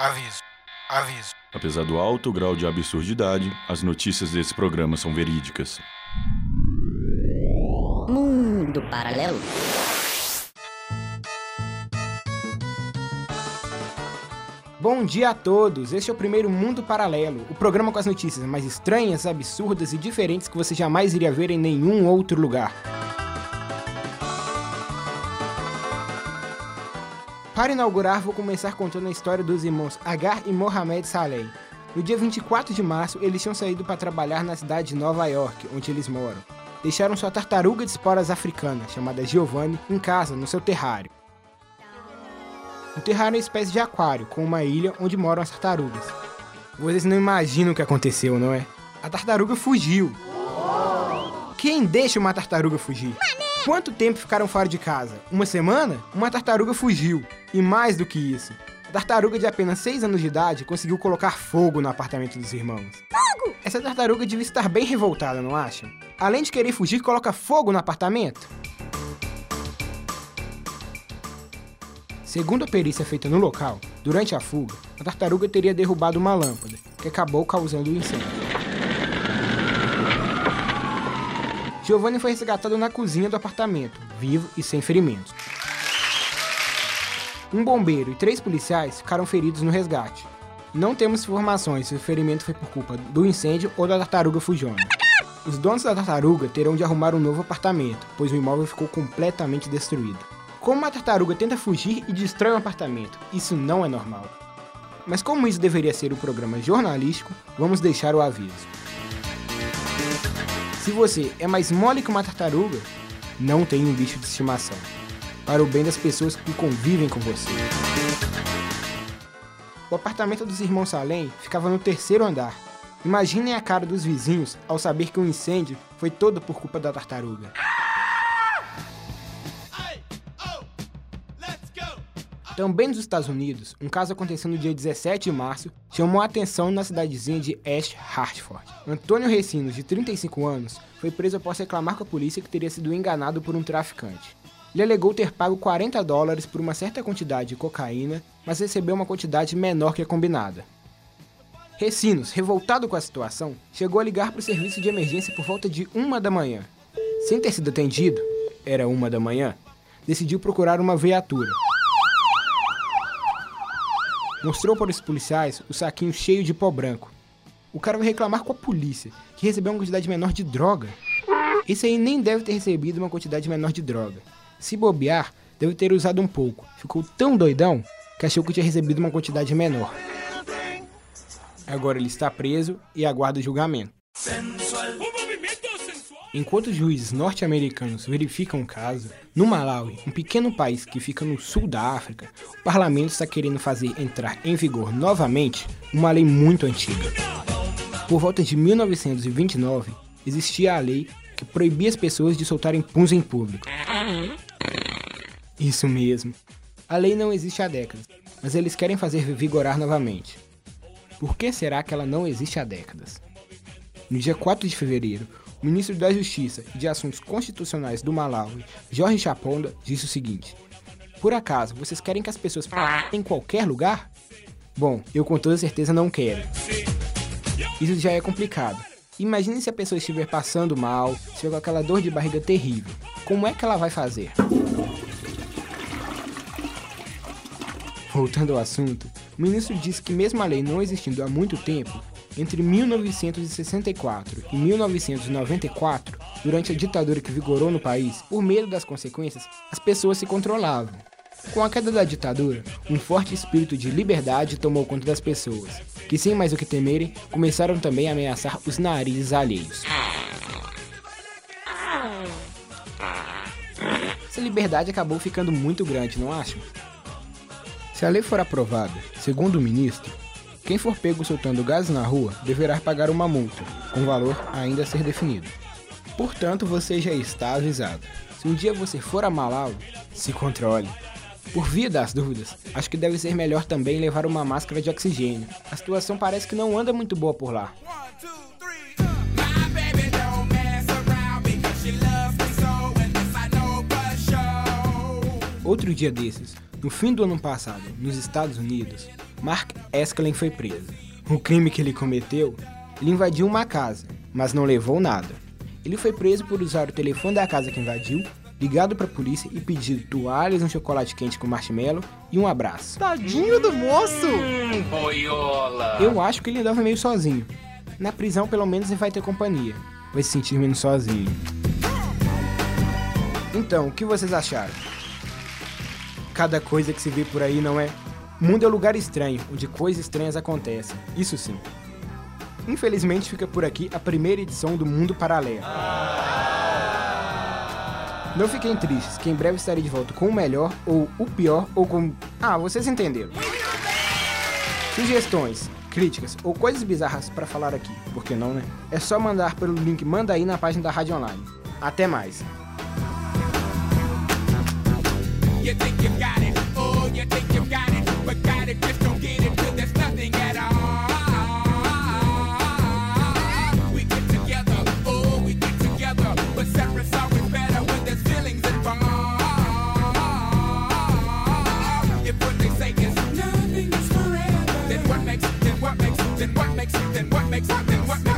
Aviso. Aviso. Apesar do alto grau de absurdidade, as notícias desse programa são verídicas. Mundo Paralelo. Bom dia a todos! Este é o primeiro Mundo Paralelo, o programa com as notícias mais estranhas, absurdas e diferentes que você jamais iria ver em nenhum outro lugar. Para inaugurar, vou começar contando a história dos irmãos Agar e Mohamed Saleh. No dia 24 de março, eles tinham saído para trabalhar na cidade de Nova York, onde eles moram. Deixaram sua tartaruga de esporas africana, chamada Giovanni, em casa, no seu terrário. O terrário é uma espécie de aquário, com uma ilha onde moram as tartarugas. Vocês não imaginam o que aconteceu, não é? A tartaruga fugiu. Quem deixa uma tartaruga fugir? Quanto tempo ficaram fora de casa? Uma semana? Uma tartaruga fugiu. E mais do que isso, a tartaruga de apenas 6 anos de idade conseguiu colocar fogo no apartamento dos irmãos. Fogo! Essa tartaruga devia estar bem revoltada, não acham? Além de querer fugir, coloca fogo no apartamento? Segundo a perícia feita no local, durante a fuga, a tartaruga teria derrubado uma lâmpada, que acabou causando o incêndio. Giovanni foi resgatado na cozinha do apartamento, vivo e sem ferimentos. Um bombeiro e três policiais ficaram feridos no resgate. Não temos informações se o ferimento foi por culpa do incêndio ou da tartaruga fujona. Os donos da tartaruga terão de arrumar um novo apartamento, pois o imóvel ficou completamente destruído. Como uma tartaruga tenta fugir e destrói um apartamento, isso não é normal. Mas como isso deveria ser um programa jornalístico, vamos deixar o aviso. Se você é mais mole que uma tartaruga, não tenha um bicho de estimação. Para o bem das pessoas que convivem com você. O apartamento dos irmãos Salem ficava no terceiro andar. Imaginem a cara dos vizinhos ao saber que o incêndio foi todo por culpa da tartaruga. Também nos Estados Unidos, um caso aconteceu no dia 17 de março chamou a atenção na cidadezinha de East Hartford. Antônio Recinos, de 35 anos, foi preso após reclamar com a polícia que teria sido enganado por um traficante. Ele alegou ter pago 40 dólares por uma certa quantidade de cocaína, mas recebeu uma quantidade menor que a combinada. Recinos, revoltado com a situação, chegou a ligar para o serviço de emergência por volta de uma da manhã. Sem ter sido atendido, era uma da manhã, decidiu procurar uma viatura. Mostrou para os policiais o saquinho cheio de pó branco. O cara vai reclamar com a polícia, que recebeu uma quantidade menor de droga. Esse aí nem deve ter recebido uma quantidade menor de droga. Se bobear, deve ter usado um pouco. Ficou tão doidão que achou que tinha recebido uma quantidade menor. Agora ele está preso e aguarda o julgamento. Enquanto juízes norte-americanos verificam o caso, no Malawi, um pequeno país que fica no sul da África, o parlamento está querendo fazer entrar em vigor novamente uma lei muito antiga. Por volta de 1929, existia a lei que proibia as pessoas de soltarem puns em público. Isso mesmo. A lei não existe há décadas, mas eles querem fazer vigorar novamente. Por que será que ela não existe há décadas? No dia 4 de fevereiro, ministro da Justiça e de Assuntos Constitucionais do Malawi, Jorge Chaponda, disse o seguinte: Por acaso vocês querem que as pessoas falem em qualquer lugar? Bom, eu com toda certeza não quero. Isso já é complicado. Imagine se a pessoa estiver passando mal, estiver com aquela dor de barriga terrível. Como é que ela vai fazer? Voltando ao assunto, o ministro disse que, mesmo a lei não existindo há muito tempo, entre 1964 e 1994, durante a ditadura que vigorou no país, por medo das consequências, as pessoas se controlavam. Com a queda da ditadura, um forte espírito de liberdade tomou conta das pessoas, que sem mais o que temerem, começaram também a ameaçar os narizes alheios. Essa liberdade acabou ficando muito grande, não acham? Se a lei for aprovada, segundo o ministro, quem for pego soltando gases na rua deverá pagar uma multa, com valor ainda a ser definido. Portanto, você já está avisado. Se um dia você for a Malawi, se controle. Por via das dúvidas, acho que deve ser melhor também levar uma máscara de oxigênio. A situação parece que não anda muito boa por lá. Outro dia desses, no fim do ano passado, nos Estados Unidos, Mark Eskelin foi preso. O crime que ele cometeu? Ele invadiu uma casa, mas não levou nada. Ele foi preso por usar o telefone da casa que invadiu, ligado para a polícia e pedido toalhas, um chocolate quente com marshmallow e um abraço. Tadinho do moço! Hum, boiola! Eu acho que ele andava meio sozinho. Na prisão, pelo menos, ele vai ter companhia. Vai se sentir menos sozinho. Então, o que vocês acharam? Cada coisa que se vê por aí não é? Mundo é um lugar estranho, onde coisas estranhas acontecem. Isso sim. Infelizmente fica por aqui a primeira edição do Mundo Paralelo. Não fiquem tristes, que em breve estarei de volta com o melhor, ou o pior, ou com. Ah, vocês entenderam. Sugestões, críticas ou coisas bizarras para falar aqui, por que não, né? É só mandar pelo link Manda aí na página da Rádio Online. Até mais! You think got it, oh, you think got it, got don't get it till there's nothing at all. We get together, oh, we get together, but better when there's feelings involved. If what they say is nothing forever, then what makes, then what makes, then what makes, then what makes, then